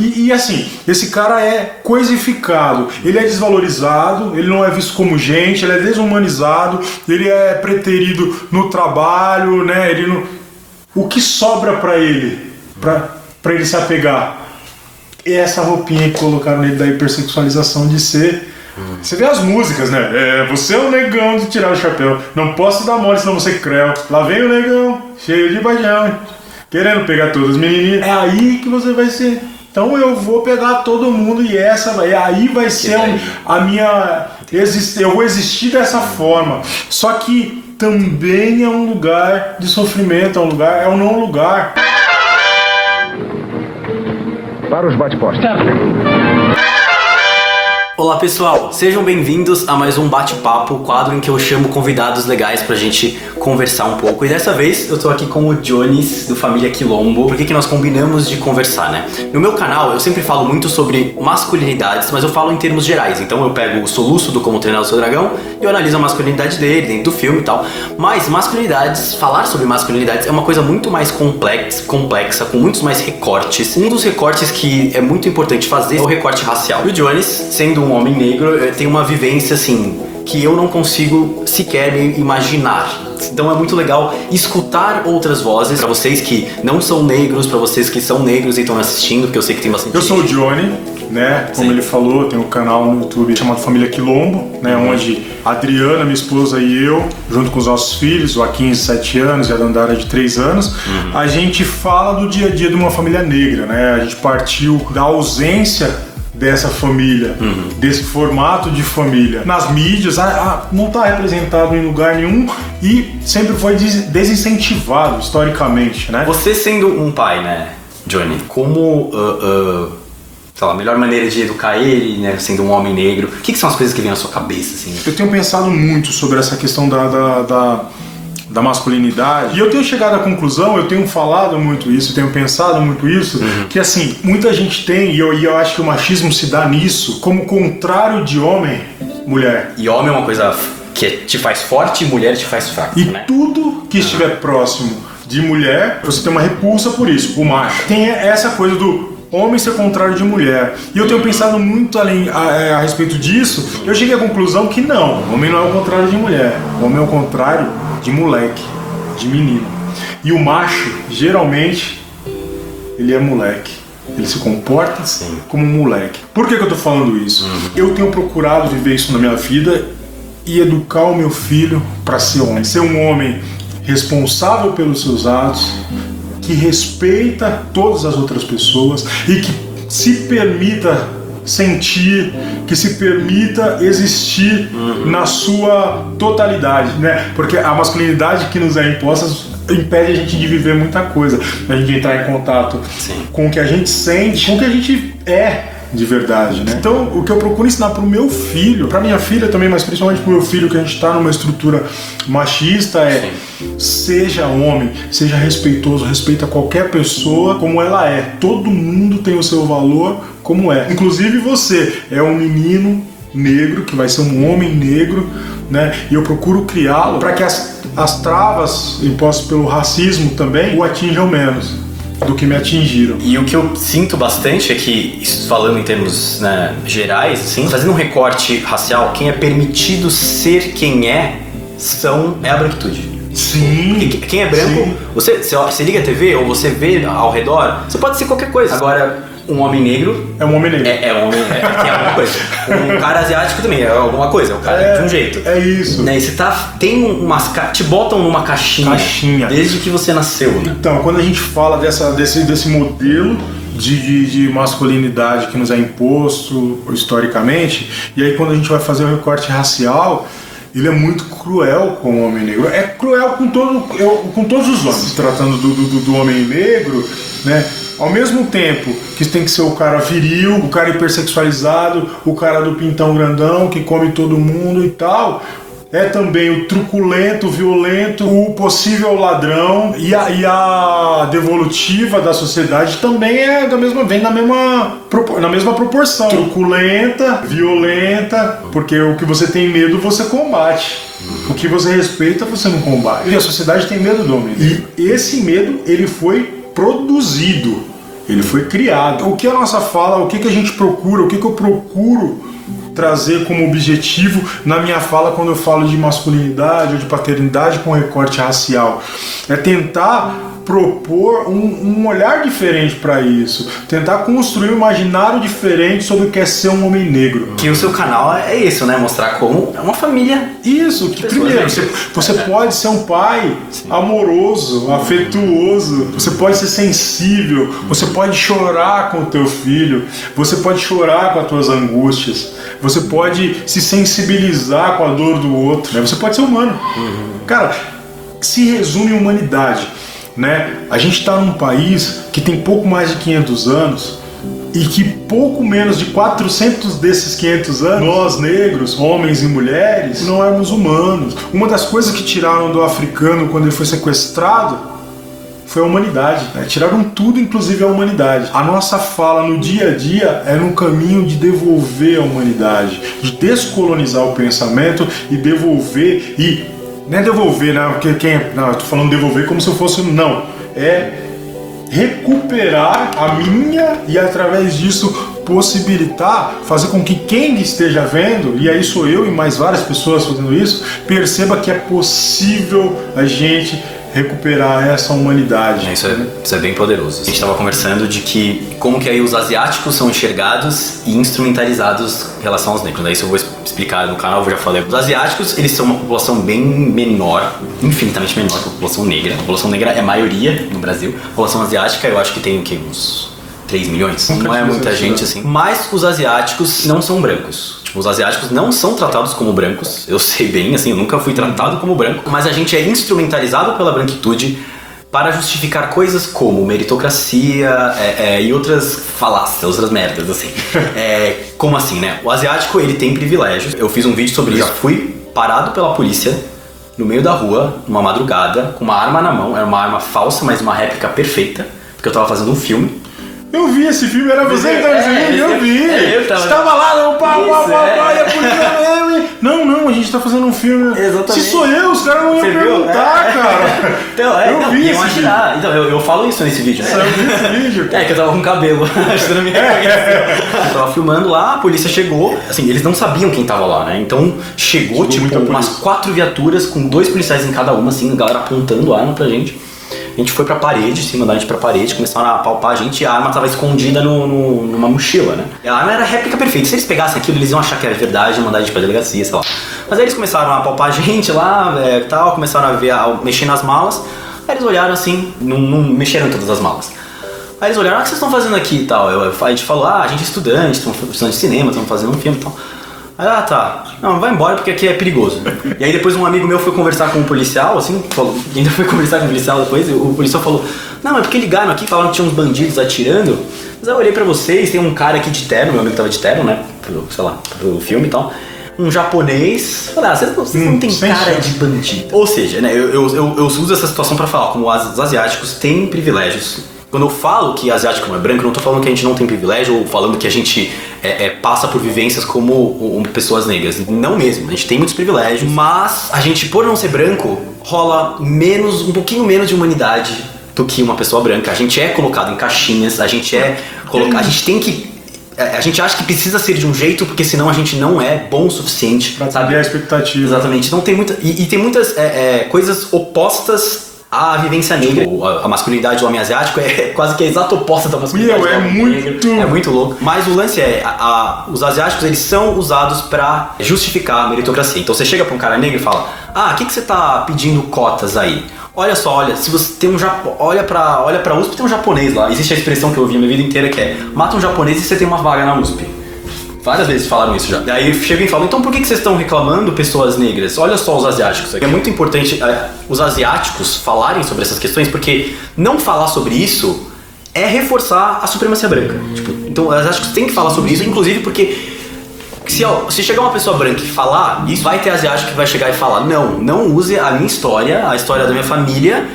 E, e, assim, esse cara é coisificado, ele é desvalorizado, ele não é visto como gente, ele é desumanizado, ele é preterido no trabalho, né? Ele não... O que sobra para ele, para ele se apegar? É essa roupinha que colocaram nele da hipersexualização de ser você vê as músicas, né? É, você é o negão de tirar o chapéu. Não posso dar mole, senão você creu. Lá vem o negão, cheio de baixão, querendo pegar todas as menininhas. É aí que você vai ser. Então eu vou pegar todo mundo e essa vai. Aí vai ser um, a minha. Eu vou existir dessa forma. Só que também é um lugar de sofrimento, é um lugar, é um não lugar. Para os bate-postos. Olá pessoal, sejam bem-vindos a mais um bate-papo, quadro em que eu chamo convidados legais pra gente conversar um pouco. E dessa vez eu tô aqui com o Jones do Família Quilombo. Por que, que nós combinamos de conversar, né? No meu canal eu sempre falo muito sobre masculinidades, mas eu falo em termos gerais. Então eu pego o soluço do Como Treinar o Seu Dragão e eu analiso a masculinidade dele dentro do filme e tal. Mas masculinidades, falar sobre masculinidades é uma coisa muito mais complexa, complexa com muitos mais recortes. Um dos recortes que é muito importante fazer é o recorte racial. E o Jones, sendo um um homem negro, tem uma vivência assim que eu não consigo sequer imaginar. Então é muito legal escutar outras vozes para vocês que não são negros, para vocês que são negros e estão assistindo, porque eu sei que tem bastante. Eu sou o Johnny, né? Como Sim. ele falou, tem um canal no YouTube chamado Família Quilombo, né? Uhum. Onde a Adriana, minha esposa e eu, junto com os nossos filhos, o Joaquim de 7 anos e a Dandara de 3 anos, uhum. a gente fala do dia a dia de uma família negra, né? A gente partiu da ausência dessa família, uhum. desse formato de família. Nas mídias, ah, ah não está representado em lugar nenhum e sempre foi desincentivado historicamente, né? Você sendo um pai, né, Johnny, como uh, uh, sei lá, a melhor maneira de educar ele, né, sendo um homem negro, o que, que, são as coisas que vêm na sua cabeça, assim? Eu tenho pensado muito sobre essa questão da, da, da da masculinidade. E eu tenho chegado à conclusão, eu tenho falado muito isso, tenho pensado muito isso, uhum. que assim, muita gente tem, e eu, e eu acho que o machismo se dá nisso, como contrário de homem, mulher. E homem é uma coisa que te faz forte e mulher te faz fraco. E né? tudo que estiver próximo de mulher, você tem uma repulsa por isso, o macho. Tem essa coisa do homem ser contrário de mulher. E eu tenho pensado muito além a, a, é, a, respeito disso. Eu cheguei à conclusão que não, homem não é o contrário de mulher. Homem é o contrário de moleque, de menino. E o macho, geralmente, ele é moleque. Ele se comporta Sim. como um moleque. Por que, que eu tô falando isso? Uhum. Eu tenho procurado viver isso na minha vida e educar o meu filho para ser homem. Ser um homem responsável pelos seus atos, que respeita todas as outras pessoas e que se permita sentir, que se permita existir uhum. na sua totalidade, né? Porque a masculinidade que nos é imposta impede a gente de viver muita coisa, a gente entrar em contato Sim. com o que a gente sente, com o que a gente é de verdade, né? Então, o que eu procuro ensinar pro meu filho, pra minha filha também, mas principalmente pro meu filho, que a gente tá numa estrutura machista, é seja homem, seja respeitoso, respeita qualquer pessoa como ela é. Todo mundo tem o seu valor como é. Inclusive você é um menino negro que vai ser um homem negro, né? E eu procuro criá-lo para que as, as travas impostas pelo racismo também o atinjam menos do que me atingiram. E o que eu sinto bastante é que, falando em termos né, gerais, assim, fazendo um recorte racial, quem é permitido ser quem é são é a branquitude. Sim. quem é branco, você, você, você liga a TV ou você vê ao redor, você pode ser qualquer coisa. Agora, um homem negro. É um homem negro. É, é um homem. É, é alguma coisa. Um cara asiático também é alguma coisa. É um cara é, de um jeito. É isso. Né? E você tá. Tem umas. Te botam numa caixinha. Caixinha. Desde que você nasceu, né? Então, quando a gente fala dessa, desse, desse modelo. De, de, de, masculinidade que nos é imposto historicamente, e aí quando a gente vai fazer o recorte racial, ele é muito cruel com o homem negro. É cruel com, todo, com todos os homens. Tratando do, do, do homem negro, né? Ao mesmo tempo que tem que ser o cara viril, o cara hipersexualizado, o cara do pintão grandão que come todo mundo e tal, é também o truculento, violento, o possível ladrão e a, e a devolutiva da sociedade também é da mesma vem na mesma na mesma proporção. Truculenta, violenta, porque o que você tem medo você combate. O que você respeita você não combate. E a sociedade tem medo do homem. E esse medo ele foi produzido ele foi criado. O que a nossa fala, o que, que a gente procura, o que, que eu procuro trazer como objetivo na minha fala quando eu falo de masculinidade ou de paternidade com recorte racial. É tentar propor um, um olhar diferente para isso, tentar construir um imaginário diferente sobre o que é ser um homem negro. Que o seu canal é isso, né? Mostrar como é uma família. Isso, que Pessoas primeiro, negras. você, você É. pode ser um pai amoroso, afetuoso, você pode ser sensível, você pode chorar com o teu filho, você pode chorar com as tuas angústias, você pode se sensibilizar com a dor do outro, né? Você pode ser humano. Cara, se resume em humanidade, né? A gente está num país que tem pouco mais de 500 anos e que pouco menos de 400 desses 500 anos, nós negros, homens e mulheres, não éramos humanos. Uma das coisas que tiraram do africano quando ele foi sequestrado foi a humanidade. né? Tiraram tudo, inclusive a humanidade. A nossa fala no dia a dia é no caminho de devolver a humanidade, de descolonizar o pensamento e devolver e não é devolver, né? Porque quem não, eu tô falando devolver como se eu fosse não. É recuperar a minha e através disso possibilitar, fazer com que quem esteja vendo, e aí sou eu e mais várias pessoas fazendo isso, perceba que é possível a gente recuperar essa humanidade. Isso é, isso é bem poderoso. A gente estava conversando de que como que aí os asiáticos são enxergados e instrumentalizados em relação aos negros. né? Isso eu vou explicar no canal, eu já falei. Os asiáticos, eles são uma população bem menor, infinitamente menor que a população negra. A população negra é maioria no Brasil. A população asiática, eu acho que tem o quê? Uns 3 milhões? Não é muita gente assim. Mas os asiáticos não são brancos. Tipo, os asiáticos não são tratados como brancos. Eu sei bem, assim, eu nunca fui tratado como branco. Mas a gente é instrumentalizado pela branquitude para justificar coisas como meritocracia é, é, e outras falácias, outras merdas, assim. É, como assim, né? O asiático, ele tem privilégios. Eu fiz um vídeo sobre isso. Já fui parado pela polícia no meio da rua, numa madrugada, com uma arma na mão. Era uma arma falsa, mas uma réplica perfeita. Porque eu tava fazendo um filme. Eu vi esse filme, era você que tava É, fazendo, eu é, vi. é, eu tava- Você tava lá, não, Isso, pá, é. pá, e a polícia e- Não, não, a gente tá fazendo um filme. Exatamente. Se sou eu, os caras não iam perguntar, É. cara. Então, é, eu não, vi esse vídeo. atirar. Então, eu, eu falo isso nesse vídeo, né? Esse vídeo. É, que eu tava com cabelo. Acho que não me reconheceu. Eu tava filmando lá, a polícia chegou. Assim, eles não sabiam quem tava lá, né? Então chegou, tipo, muita umas polícia. quatro viaturas com dois policiais em cada uma, assim, a galera apontando arma pra gente. A gente foi pra parede, assim, mandaram a gente pra parede, começaram a palpar a gente e a arma tava escondida no, no- numa mochila, né? E a arma era a réplica perfeita. Se eles pegassem aquilo, eles iam achar que era verdade e mandar a gente pra delegacia, sei lá. Mas aí eles começaram a palpar a gente lá, é, tal, começaram a ver, a mexer nas malas. Aí eles olharam assim, não, não mexeram em todas as malas. Aí eles olharam, ah, o que vocês estão fazendo aqui e tal? Eu- a gente falou, ah, a gente é estudante, estamos estudando de cinema, estamos fazendo um filme e tal. Aí, ah, tá. Não, vai embora porque aqui é perigoso. e aí depois um amigo meu foi conversar com um policial, assim, falou, ainda foi conversar com o policial depois, o policial falou, não, é porque ligaram aqui, falaram que tinha uns bandidos atirando. Mas eu olhei pra vocês, tem um cara aqui de terno, meu amigo tava de terno, né, pro, sei lá, pro filme e tal. Um japonês. Falei, ah, vocês não, vocês não Hum, têm sem cara de bandido. Ou seja, né, eu, eu, eu, eu uso essa situação pra falar, como as- os asiáticos têm privilégios. Quando eu falo que asiático não é branco, não tô falando que a gente não tem privilégio ou falando que a gente é, é, passa por vivências como um, pessoas negras. Não mesmo, a gente tem muitos privilégios, mas a gente, por não ser branco, rola menos, um pouquinho menos de humanidade do que uma pessoa branca. A gente é colocado em caixinhas, a gente é colocado, a gente tem que é, a gente acha que precisa ser de um jeito porque senão a gente não é bom o suficiente, Pra sabe? saber a expectativa. Exatamente. Então tem muita. E, e tem muitas é, é, coisas opostas à vivência negra. O- A, a masculinidade do homem asiático é quase que a exata oposta da masculinidade Meu, do é homem muito- negro. É muito louco. Mas o lance é, a- a- os asiáticos eles são usados pra justificar a meritocracia. Então você chega pra um cara negro e fala: Ah, o que, que você tá pedindo cotas aí? Olha só, olha, se você tem um Japo... olha pra olha para USP tem um japonês lá. Existe a expressão que eu ouvi a minha vida inteira que é: mata um japonês e você tem uma vaga na USP. Várias vezes falaram isso já. Daí chegam e falam, então por que que vocês estão reclamando pessoas negras? Olha só os asiáticos. aqui. É muito importante é, os asiáticos falarem sobre essas questões, porque não falar sobre isso é reforçar a supremacia branca. Tipo, então os asiáticos têm que falar sobre isso, inclusive porque se, ó, se chegar uma pessoa branca e falar, isso vai ter asiático que vai chegar e falar, não, não use a minha história, a história da minha família,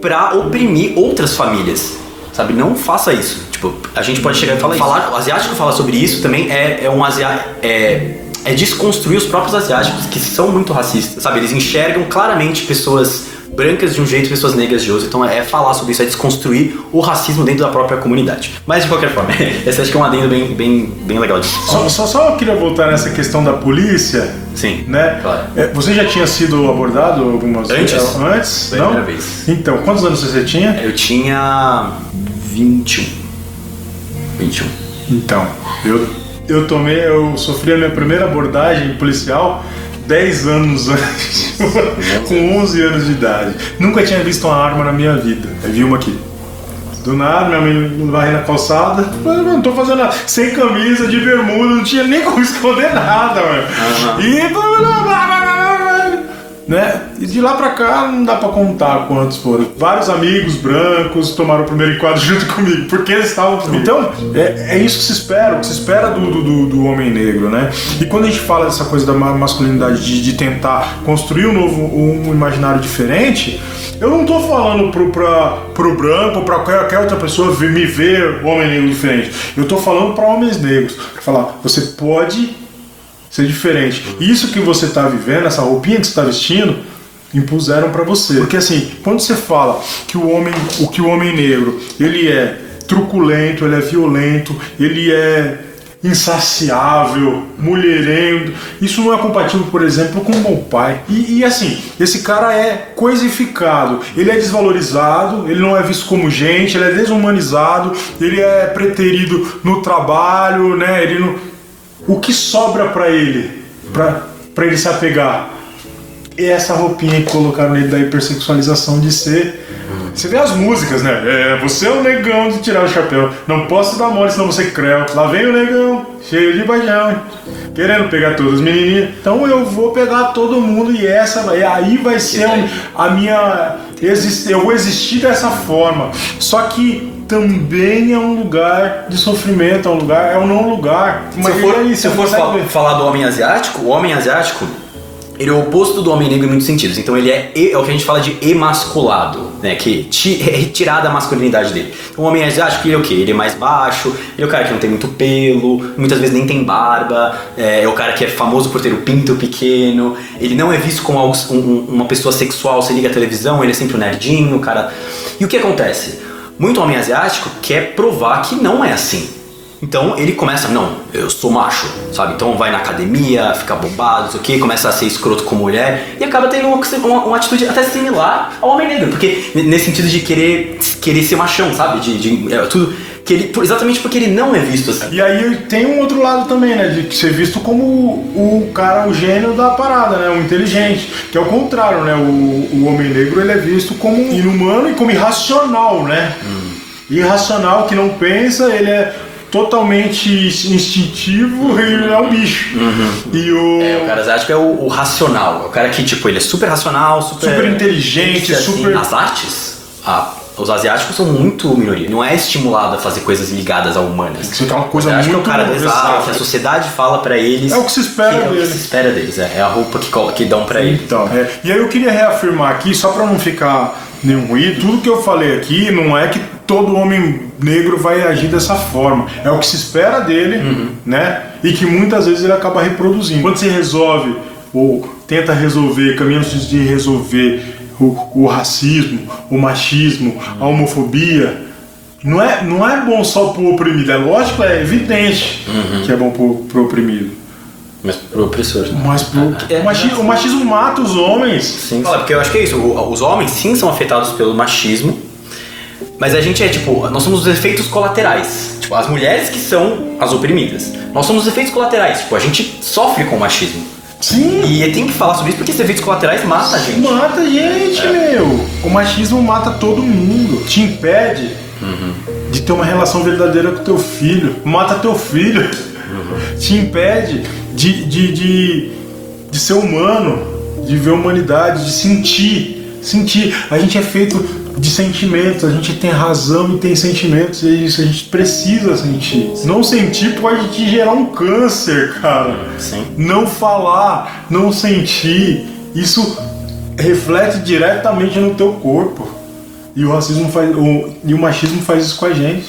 pra oprimir outras famílias. Sabe? Não faça isso. Tipo, a gente pode chegar e falar, falar O asiático falar sobre isso também é, é um asiático. É, é desconstruir os próprios asiáticos que são muito racistas, sabe? Eles enxergam claramente pessoas brancas de um jeito e pessoas negras de outro. Então é falar sobre isso, é desconstruir o racismo dentro da própria comunidade. Mas de qualquer forma, esse acho que é um adendo bem, bem, bem legal disso. Só, só, só eu queria voltar nessa questão da polícia. Sim, Né? claro. É, Você já tinha sido abordado algumas Antes? vezes? Antes? Foi a Não? primeira vez. Então, quantos anos você tinha? Eu tinha 21. 21. Então, eu, eu tomei, eu sofri a minha primeira abordagem policial 10 anos antes, com 11 anos de idade. Nunca tinha visto uma arma na minha vida. Eu vi uma aqui. Do nada, minha mãe vai na calçada, falei, não tô fazendo nada. Sem camisa, de bermuda, não tinha nem como esconder nada, mano. Aham. E. Né? E de lá pra cá não dá pra contar quantos foram. Vários amigos brancos tomaram o primeiro enquadro junto comigo, porque eles estavam comigo. Então, é, é isso que se espera, o que se espera do, do, do- homem negro, né? E quando a gente fala dessa coisa da ma- masculinidade, de, de tentar construir um novo, um imaginário diferente, eu não tô falando pro, pra, pro branco, pra qualquer outra pessoa me ver homem negro diferente. Eu tô falando pra homens negros. Pra falar, você pode ser diferente. Isso que você está vivendo, essa roupinha que você está vestindo, impuseram para você. Porque assim, quando você fala que o homem, o que o homem negro, ele é truculento, ele é violento, ele é insaciável, mulherengo, isso não é compatível, por exemplo, com um bom pai. E, e, assim, esse cara é coisificado, ele é desvalorizado, ele não é visto como gente, ele é desumanizado, ele é preterido no trabalho, né? Ele não o que sobra pra ele, pra ele se apegar? É essa roupinha que colocaram nele da hipersexualização de ser. Você vê as músicas, né? É, você é o negão de tirar o chapéu. Não posso dar mole, senão você creu. Lá vem o negão, cheio de baixão, querendo pegar todas as menininhas. Então eu vou pegar todo mundo e essa vai. Aí vai ser um- a minha. Eu vou existir dessa forma. Só que também é um lugar de sofrimento, é um lugar, é um não lugar. Se eu for, se eu for fal- falar do homem asiático, o homem asiático ele é o oposto do homem negro em muitos sentidos. Então ele é, é o que a gente fala de emasculado, né? Que é retirada a masculinidade dele. Então, o homem asiático ele é o quê? Ele é mais baixo, ele é o cara que não tem muito pelo, muitas vezes nem tem barba, é, é o cara que é famoso por ter o pinto pequeno, ele não é visto como algo- um- um- uma pessoa sexual, você liga a televisão, ele é sempre um nerdinho, o cara. E o que acontece? Muito homem asiático quer provar que não é assim. Então ele começa, não, eu sou macho, sabe? Então vai na academia, fica bombado, não sei o que, começa a ser escroto com mulher e acaba tendo uma, uma, uma atitude até similar ao homem negro, porque nesse sentido de querer, querer ser machão, sabe? De, de- é, tudo. Que ele, exatamente porque ele não é visto assim. E aí tem um outro lado também, né? De ser visto como o, cara, o gênio da parada, né? O inteligente. Que é o contrário, né? O, o homem negro ele é visto como inumano e como irracional, né? Irracional, que não pensa, ele é totalmente instintivo e é um bicho. E o. É, o cara asiático é o, o racional, é o cara que, tipo, ele é super racional, super. Super inteligente, Assim, super- Nas artes, a- os asiáticos são muito minoria. Não é estimulado a fazer coisas ligadas a humanas. Isso é uma coisa que é o muito cara exato, que a sociedade fala pra eles. É o que se espera que é o que deles. se espera deles, é, é a roupa que, que dão pra eles. Então, é, e aí eu queria reafirmar aqui, só para não ficar nenhum ruído, tudo que eu falei aqui não é que todo homem negro vai agir dessa forma. É o que se espera dele, né? E que muitas vezes ele acaba reproduzindo. Quando você resolve ou tenta resolver, caminhos de resolver o, o racismo, o machismo, a homofobia, não é, não é bom só pro oprimido, é lógico, é evidente que é bom pro, pro oprimido. Mas pro opressor, né? Mas pro, É, o, machismo, o machismo mata os homens. Sim. Fala, porque eu acho que é isso. o- Os homens sim são afetados pelo machismo, mas a gente é tipo, nós somos os efeitos colaterais. Tipo, as mulheres que são as oprimidas. Nós somos os efeitos colaterais. Tipo, a gente sofre com o machismo. Sim, E tem que falar sobre isso porque esses efeitos colaterais matam a gente. mata a gente, meu. O machismo mata todo mundo. Te impede de ter uma relação verdadeira com teu filho. Mata teu filho. Te impede de, de, de, de ser humano, de ver a humanidade, de sentir. Sentir. A gente é feito de sentimentos, a gente tem razão e tem sentimentos, e é isso, a gente precisa sentir. Não sentir pode te gerar um câncer, cara. Sim. Não falar, não sentir, isso reflete diretamente no teu corpo. E o racismo faz, o, e o machismo faz isso com a gente.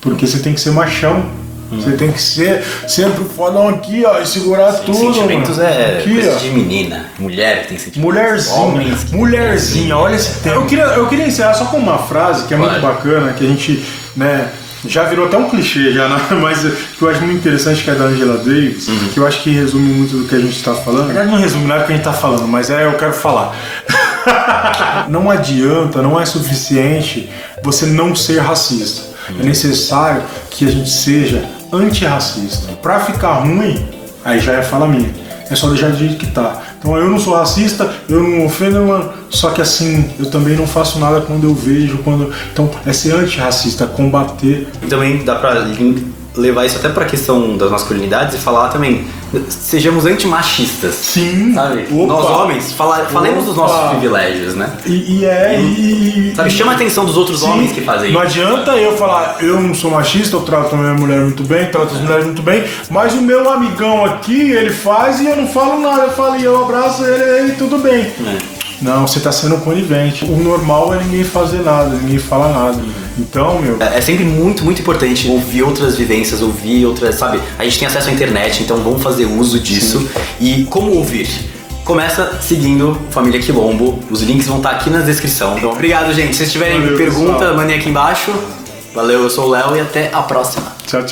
Porque você tem que ser machão. Você tem que ser sempre fodão aqui, ó, e segurar tudo. Sentimentos mano. é aqui, coisa ó. de menina. Mulher tem sentimentos. Mulherzinha, Homens mulherzinha, olha esse tema. Eu queria, eu queria encerrar só com uma frase que é muito Vai. bacana, que a gente, né, já virou até um clichê já, né? mas que eu acho muito interessante, que é da Angela Davis, Uhum. que eu acho que resume muito do que a gente está falando. Na verdade, não resume nada do que a gente está falando, mas é, eu quero falar. não adianta, não é suficiente você não ser racista. É necessário que a gente seja antirracista. Pra ficar ruim, aí já é fala minha. É só deixar do jeito que tá. Então eu não sou racista, eu não ofendo, mano. Só que assim, eu também não faço nada quando eu vejo, quando. Então é ser antirracista, combater. E também dá pra levar isso até pra questão das masculinidades e falar também, sejamos antimachistas. Sim. Sabe? Opa. Nós homens, fala- falemos dos nossos privilégios, né? E, e é. E, Sabe, chama a atenção dos outros Sim. homens que fazem Não isso. adianta eu falar, eu não sou machista, eu trato a minha mulher muito bem, trato as mulheres muito bem, mas o meu amigão aqui, ele faz e eu não falo nada. Eu falo, e eu abraço ele e tudo bem. É. Não, você tá sendo conivente. O normal é ninguém fazer nada, ninguém fala nada. Então, meu. É é sempre muito, muito importante ouvir outras vivências, ouvir outras, sabe? A gente tem acesso à internet, então vamos fazer uso disso. E como ouvir? Começa seguindo Família Quilombo. Os links vão estar aqui na descrição. Então, obrigado, gente. Se vocês tiverem Valeu, pergunta, mandem aqui embaixo. Valeu, eu sou o Léo e até a próxima. Tchau, tchau.